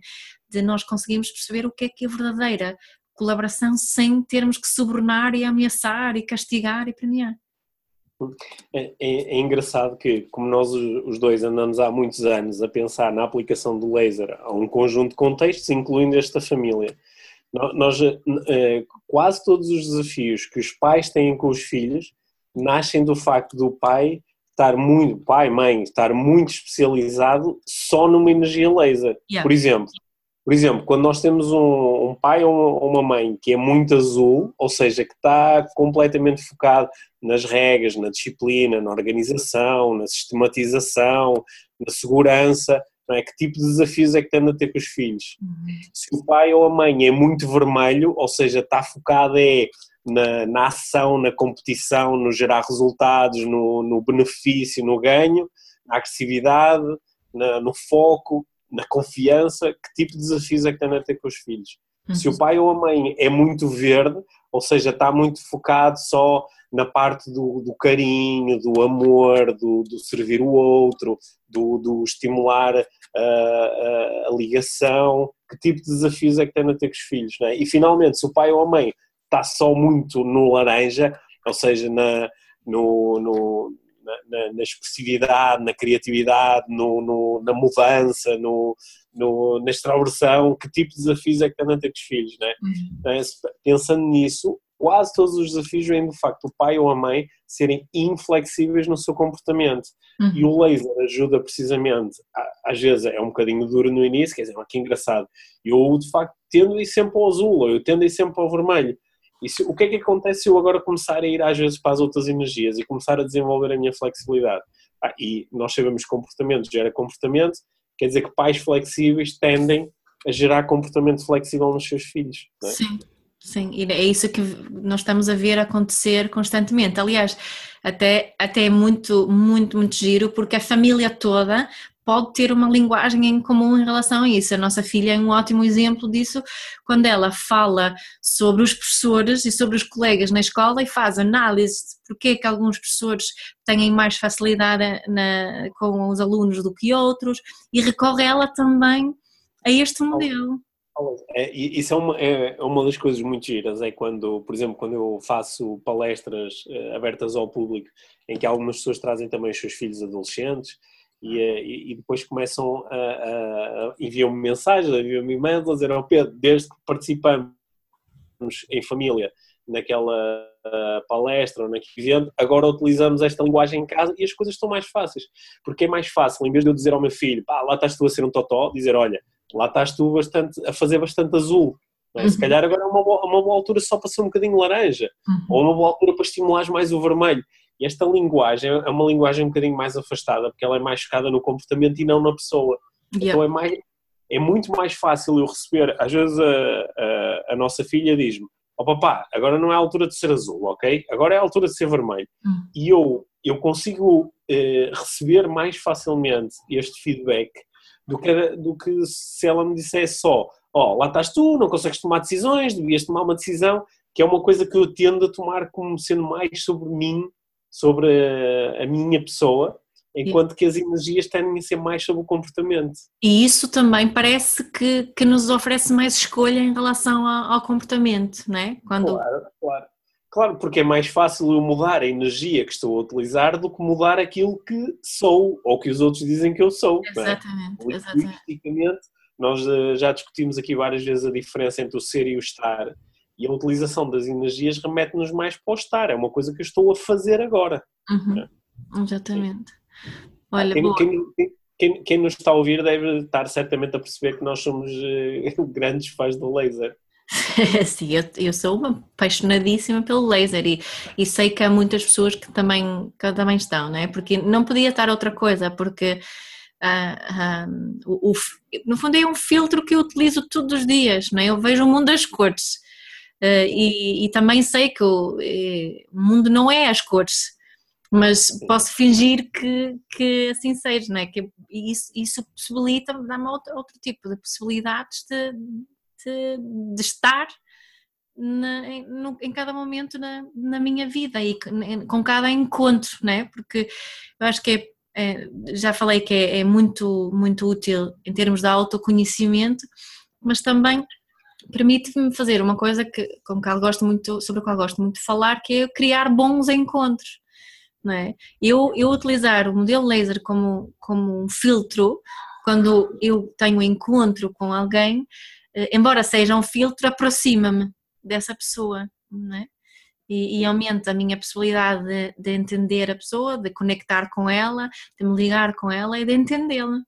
de nós conseguirmos perceber o que é que é verdadeira colaboração sem termos que subornar e ameaçar e castigar e premiar. É, é, é, engraçado que, como nós os dois andamos há muitos anos a pensar na aplicação do laser a um conjunto de contextos, incluindo esta família, nós, eh, quase todos os desafios que os pais têm com os filhos nascem do facto do pai estar muito, pai, mãe, estar muito especializado só numa energia laser. Yeah. Por exemplo, por exemplo, quando nós temos um, um pai ou uma mãe que é muito azul, ou seja, que está completamente focado nas regras, na disciplina, na organização, na sistematização, na segurança, não é? que tipo de desafios é que tende a ter com os filhos? Uhum. Se o pai ou a mãe é muito vermelho, ou seja, está focado é na, na ação, na competição, no gerar resultados, no, no benefício, no ganho, na agressividade, na, no foco, na confiança, que tipo de desafios é que tem a ter com os filhos. Uhum. Se o pai ou a mãe é muito verde, ou seja, está muito focado só na parte do, do carinho, do amor, do, do, servir o outro, do, do estimular a, a, a, ligação, que tipo de desafios é que tem a ter com os filhos, é? E finalmente, se o pai ou a mãe está só muito no laranja, ou seja, na, no, no na, na, expressividade, na criatividade, no, no, na mudança, no, no, na extraversão, que tipo de desafios é que tem a ter com os filhos, né? Uhum. Pensando nisso, quase todos os desafios vêm do facto do pai ou a mãe serem inflexíveis no seu comportamento. Uhum. E o laser ajuda precisamente, às vezes é um bocadinho duro no início, quer dizer, que engraçado. Eu, de facto, tendo ir sempre ao azul, ou eu tendo ir sempre ao vermelho. E se, o que é que acontece se eu agora começar a ir às vezes para as outras energias e começar a desenvolver a minha flexibilidade? Ah, e nós sabemos que comportamento gera comportamento, quer dizer que pais flexíveis tendem a gerar comportamento flexível nos seus filhos. É? Sim. Sim, e é isso que nós estamos a ver acontecer constantemente. Aliás, até, até é muito, muito, muito giro, porque a família toda pode ter uma linguagem em comum em relação a isso. A nossa filha é um ótimo exemplo disso quando ela fala sobre os professores e sobre os colegas na escola e faz análise de porque é que alguns professores têm mais facilidade na, com os alunos do que outros e recorre ela também a este modelo. É, isso é uma, é, é uma das coisas muito giras, é quando, por exemplo, quando eu faço palestras eh, abertas ao público em que algumas pessoas trazem também os seus filhos adolescentes e, e, depois começam a, a, a enviam-me mensagens, enviam-me e-mails a dizer, oh Pedro, desde que participamos em família naquela uh, palestra ou naquele evento, agora utilizamos esta linguagem em casa e as coisas estão mais fáceis, porque é mais fácil, em vez de eu dizer ao meu filho, pá, lá estás tu a ser um totó, dizer, olha, lá estás tu bastante, a fazer bastante azul, é? Se uhum. calhar agora é uma boa, uma boa altura só para ser um bocadinho laranja, uhum. ou uma boa altura para estimular mais o vermelho. Esta linguagem é uma linguagem um bocadinho mais afastada, porque ela é mais focada no comportamento e não na pessoa. Yeah. Então é, mais, é muito mais fácil eu receber, às vezes a, a, a nossa filha diz-me, oh, papá, agora não é a altura de ser azul, ok? Agora é a altura de ser vermelho. Uhum. E eu, eu consigo eh, receber mais facilmente este feedback do que, do que se ela me dissesse só, oh, lá estás tu, não consegues tomar decisões, devias tomar uma decisão, que é uma coisa que eu tendo a tomar como sendo mais sobre mim sobre a, a minha pessoa, enquanto que as energias tendem a ser mais sobre o comportamento. E isso também parece que, que nos oferece mais escolha em relação ao, ao comportamento, não é? Quando... Claro, claro. Claro, porque é mais fácil eu mudar a energia que estou a utilizar do que mudar aquilo que sou ou que os outros dizem que eu sou. Exatamente, é? exatamente. Nós eh, já discutimos aqui várias vezes a diferença entre o ser e o estar e a utilização das energias remete-nos mais para o estar, é uma coisa que eu estou a fazer agora. Uhum. É. Exatamente. Olha, quem, quem, quem, quem, nos está a ouvir deve estar certamente a perceber que nós somos uh, grandes fãs do laser. Sim, eu, eu sou uma apaixonadíssima pelo laser e, e sei que há muitas pessoas que também, que também estão, não é? Porque não podia estar outra coisa, porque uh, uh, o, o, no fundo é um filtro que eu utilizo todos os dias, não é? Eu vejo o mundo das cores e, e, também sei que o, eh, o mundo não é as cores, mas posso fingir que, que assim seja, não é? Que isso, isso possibilita, dá-me outro, outro tipo de possibilidades de, de, de estar na, em, no, em, cada momento na, na, minha vida e com cada encontro, né? Porque eu acho que é, é já falei que é, é, muito, muito útil em termos de autoconhecimento, mas também permite-me fazer uma coisa que, com qual gosto muito, sobre a qual gosto muito de falar, que é criar bons encontros. Não é? eu, eu utilizar o modelo laser como, como um filtro, quando eu tenho um encontro com alguém, eh, embora seja um filtro, aproxima-me dessa pessoa, não é? E, e, aumenta a minha possibilidade de, de, entender a pessoa, de conectar com ela, de me ligar com ela e de entendê-la.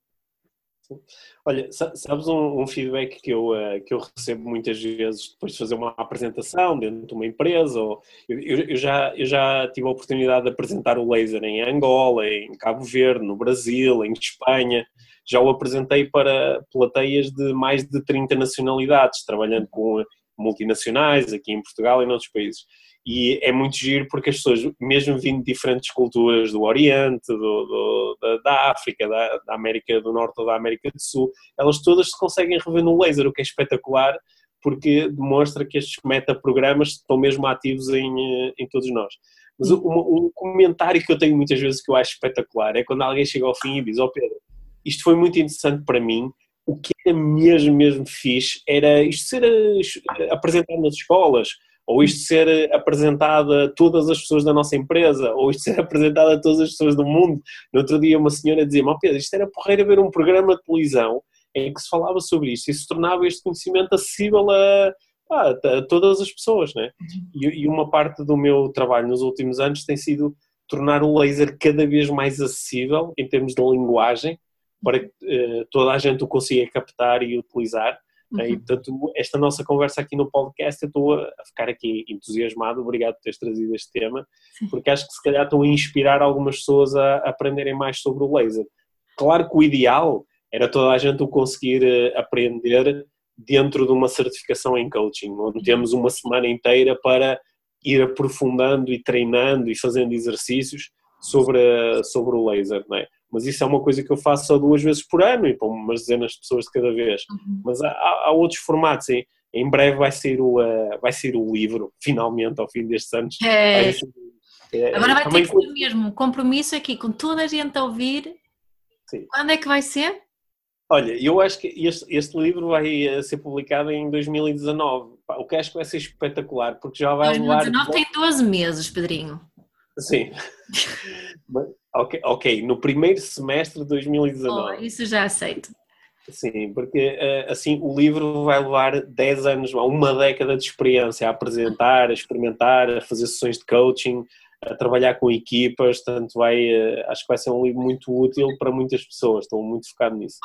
Olha, sabes um, um, feedback que eu, uh, que eu recebo muitas vezes depois de fazer uma apresentação dentro de uma empresa? Ou, eu, eu, já, eu já tive a oportunidade de apresentar o laser em Angola, em Cabo Verde, no Brasil, em Espanha já o apresentei para plateias de mais de 30 nacionalidades, trabalhando com multinacionais aqui em Portugal e noutros países. E é muito giro porque as pessoas, mesmo vindo de diferentes culturas, do Oriente, do, do, da, da, África, da, da, América do Norte ou da América do Sul, elas todas se conseguem rever no laser, o que é espetacular porque demonstra que estes metaprogramas estão mesmo ativos em, em todos nós. Mas um, comentário que eu tenho muitas vezes que eu acho espetacular é quando alguém chega ao fim e diz: Ó oh Pedro, isto foi muito interessante para mim. O que era mesmo, mesmo fixe era isto ser eh, apresentado nas escolas, ou isto ser eh, apresentado a todas as pessoas da nossa empresa, ou isto ser apresentado a todas as pessoas do mundo. No outro dia uma senhora dizia-me, oh Pedro, isto era porreiro ver um programa de televisão em que se falava sobre isto e se tornava este conhecimento acessível a, a, a todas as pessoas, né? E, e uma parte do meu trabalho nos últimos anos tem sido tornar o laser cada vez mais acessível em termos de linguagem para que uh, toda a gente o consiga captar e utilizar. Uhum. E, portanto, esta nossa conversa aqui no podcast, eu estou a ficar aqui entusiasmado, obrigado por teres trazido este tema, porque acho que se calhar estou a inspirar algumas pessoas a, aprenderem mais sobre o laser. Claro que o ideal era toda a gente o conseguir uh, aprender dentro de uma certificação em coaching, onde temos uma semana inteira para ir aprofundando e treinando e fazendo exercícios sobre, sobre o laser, não é? Mas isso é uma coisa que eu faço só duas vezes por ano e para umas dezenas de pessoas de cada vez. Uhum. Mas há, há, outros formatos, em, em breve vai ser, o, uh, vai ser o livro, finalmente, ao fim destes anos. É. Vai ser, é, Agora vai ter que ser mesmo, compromisso aqui com toda a gente a ouvir. Sim. Quando é que vai ser? Olha, eu acho que este, este livro vai eh, ser publicado em 2019, o que acho que vai ser espetacular, porque já vai 2019 levar... tem 12 meses, Pedrinho. Sim. ok, ok, no primeiro semestre de 2019. Oh, isso já aceito. Sim, porque eh, assim o livro vai levar 10 anos, uma década de experiência a apresentar, a experimentar, a fazer sessões de coaching, a trabalhar com equipas, portanto vai, eh, acho que vai ser um livro muito útil para muitas pessoas, estou muito focado nisso.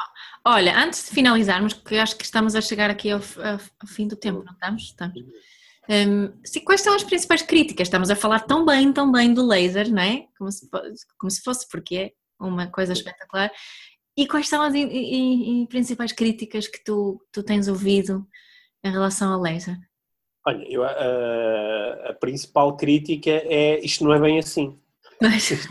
Olha, antes de finalizarmos, porque acho que estamos a chegar aqui ao, ao fim do tempo, não estamos? Estamos. Um, quais são as principais críticas? Estamos a falar tão bem, tão bem do laser, não é? Como se, como se fosse, porque é uma coisa espetacular. E quais são as in, in, principais críticas que tu, tu tens ouvido em relação ao laser? Olha, eu, a, a, principal crítica é isto não é bem assim. Mas...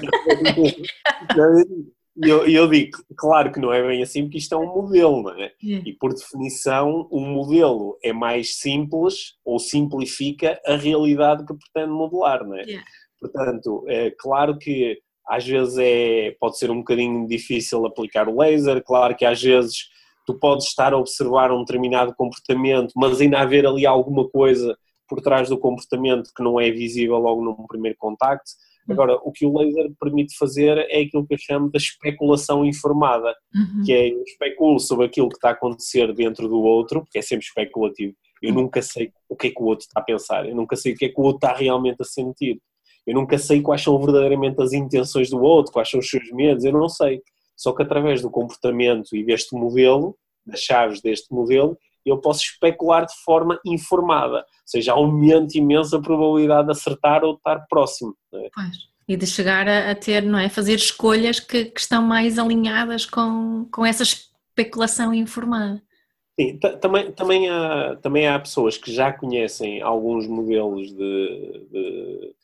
E eu, eu, digo, claro que não é bem assim, porque isto é um modelo, não é? E por definição, um modelo é mais simples ou simplifica a realidade que pretende modelar, não é? Yeah. Portanto, é claro que às vezes é, pode ser um bocadinho difícil aplicar o laser, claro que às vezes tu podes estar a observar um determinado comportamento, mas ainda haver ali alguma coisa por trás do comportamento que não é visível logo num primeiro contacto Agora, o que o laser permite fazer é aquilo que eu chamo de especulação informada, uhum. que é eu especulo sobre aquilo que está a acontecer dentro do outro, porque é sempre especulativo. Eu uhum. nunca sei o que é que o outro está a pensar, eu nunca sei o que é que o outro está realmente a sentir, eu nunca sei quais são verdadeiramente as intenções do outro, quais são os seus medos, eu não sei. Só que através do comportamento e deste modelo, das chaves deste modelo, eu posso especular de forma informada, ou seja, aumenta imenso a probabilidade de acertar ou de estar próximo. É? Pois. E de chegar a, a, ter, não é? Fazer escolhas que, que, estão mais alinhadas com, com essa especulação informada. Sim, também, também, há, também há pessoas que já conhecem alguns modelos de, de,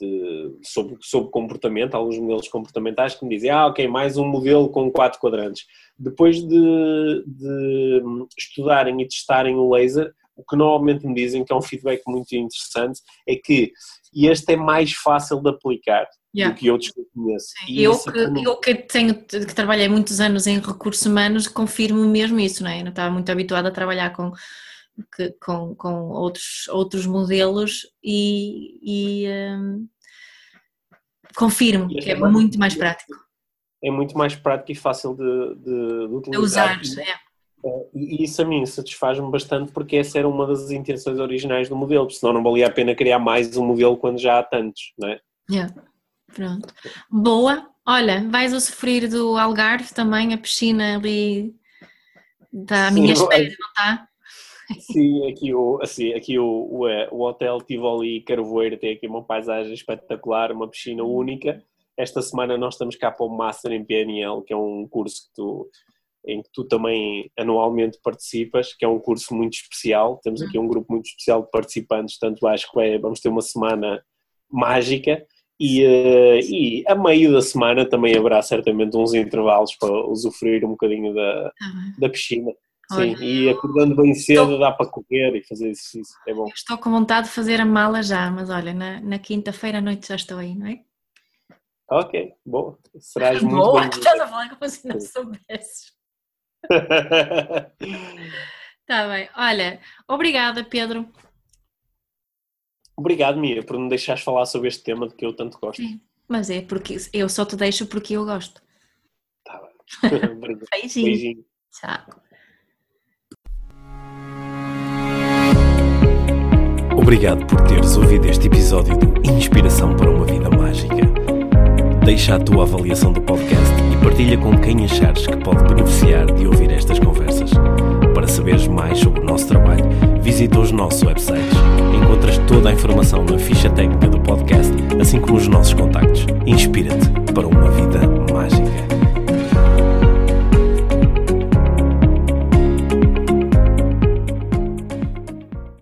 de sobre, sobre comportamento, alguns modelos comportamentais que me dizem, ah, ok, mais um modelo com quatro quadrantes. Depois de, de estudarem e testarem o laser, o que normalmente me dizem, que é um feedback muito interessante, é que este é mais fácil de aplicar yeah. do que outros que eu conheço. eu, que, também... eu que tenho, que trabalhei muitos anos em recursos humanos, confirmo mesmo isso, não é? Eu não estava muito habituada a trabalhar com, com, com outros, outros modelos e, e um, confirmo que é, é muito mais prático. É muito mais prático e fácil de, de, de utilizar. De usar, é. E isso a mim satisfaz-me bastante porque essa era uma das intenções originais do modelo, senão não valia a pena criar mais um modelo quando já há tantos, não é? Yeah. Pronto. Boa. Olha, vais a sofrer do Algarve também, a piscina ali da minha espera, não está? Sim, aqui o, assim, aqui o, o, é, o Hotel Tivoli Carvoeiro tem aqui uma paisagem espetacular, uma piscina única. Esta semana nós estamos cá para o Master em PNL, que é um curso que tu em que tu também anualmente participas, que é um curso muito especial. Temos aqui um grupo muito especial de participantes, tanto acho que é, vamos ter uma semana mágica e, uh, e a meio da semana também haverá certamente uns intervalos para usufruir um bocadinho da, ah, da piscina. Sim, e acordando bem cedo estou... dá para correr e fazer exercício, é bom. Estou com vontade de fazer a mala já, mas olha, na, na quinta-feira à noite já estou aí, não é? Ok, boa. Serás muito Boa, estás a falar como se não soubesses. Está bem. Olha, obrigada, Pedro. Obrigado, Mia, por me deixares falar sobre este tema de que eu tanto gosto. Sim, mas é porque eu só te deixo porque eu gosto. Tá bem. Beijinho. Beijinho. Tchau. Obrigado por teres ouvido este episódio do Inspiração para uma Vida Mágica. Deixa a tua avaliação do podcast partilha com quem achares que pode beneficiar de ouvir estas conversas. Para saberes mais sobre o nosso trabalho, visita os nossos websites. Encontras toda a informação na ficha técnica do podcast, assim como os nossos contactos. Inspira-te para uma vida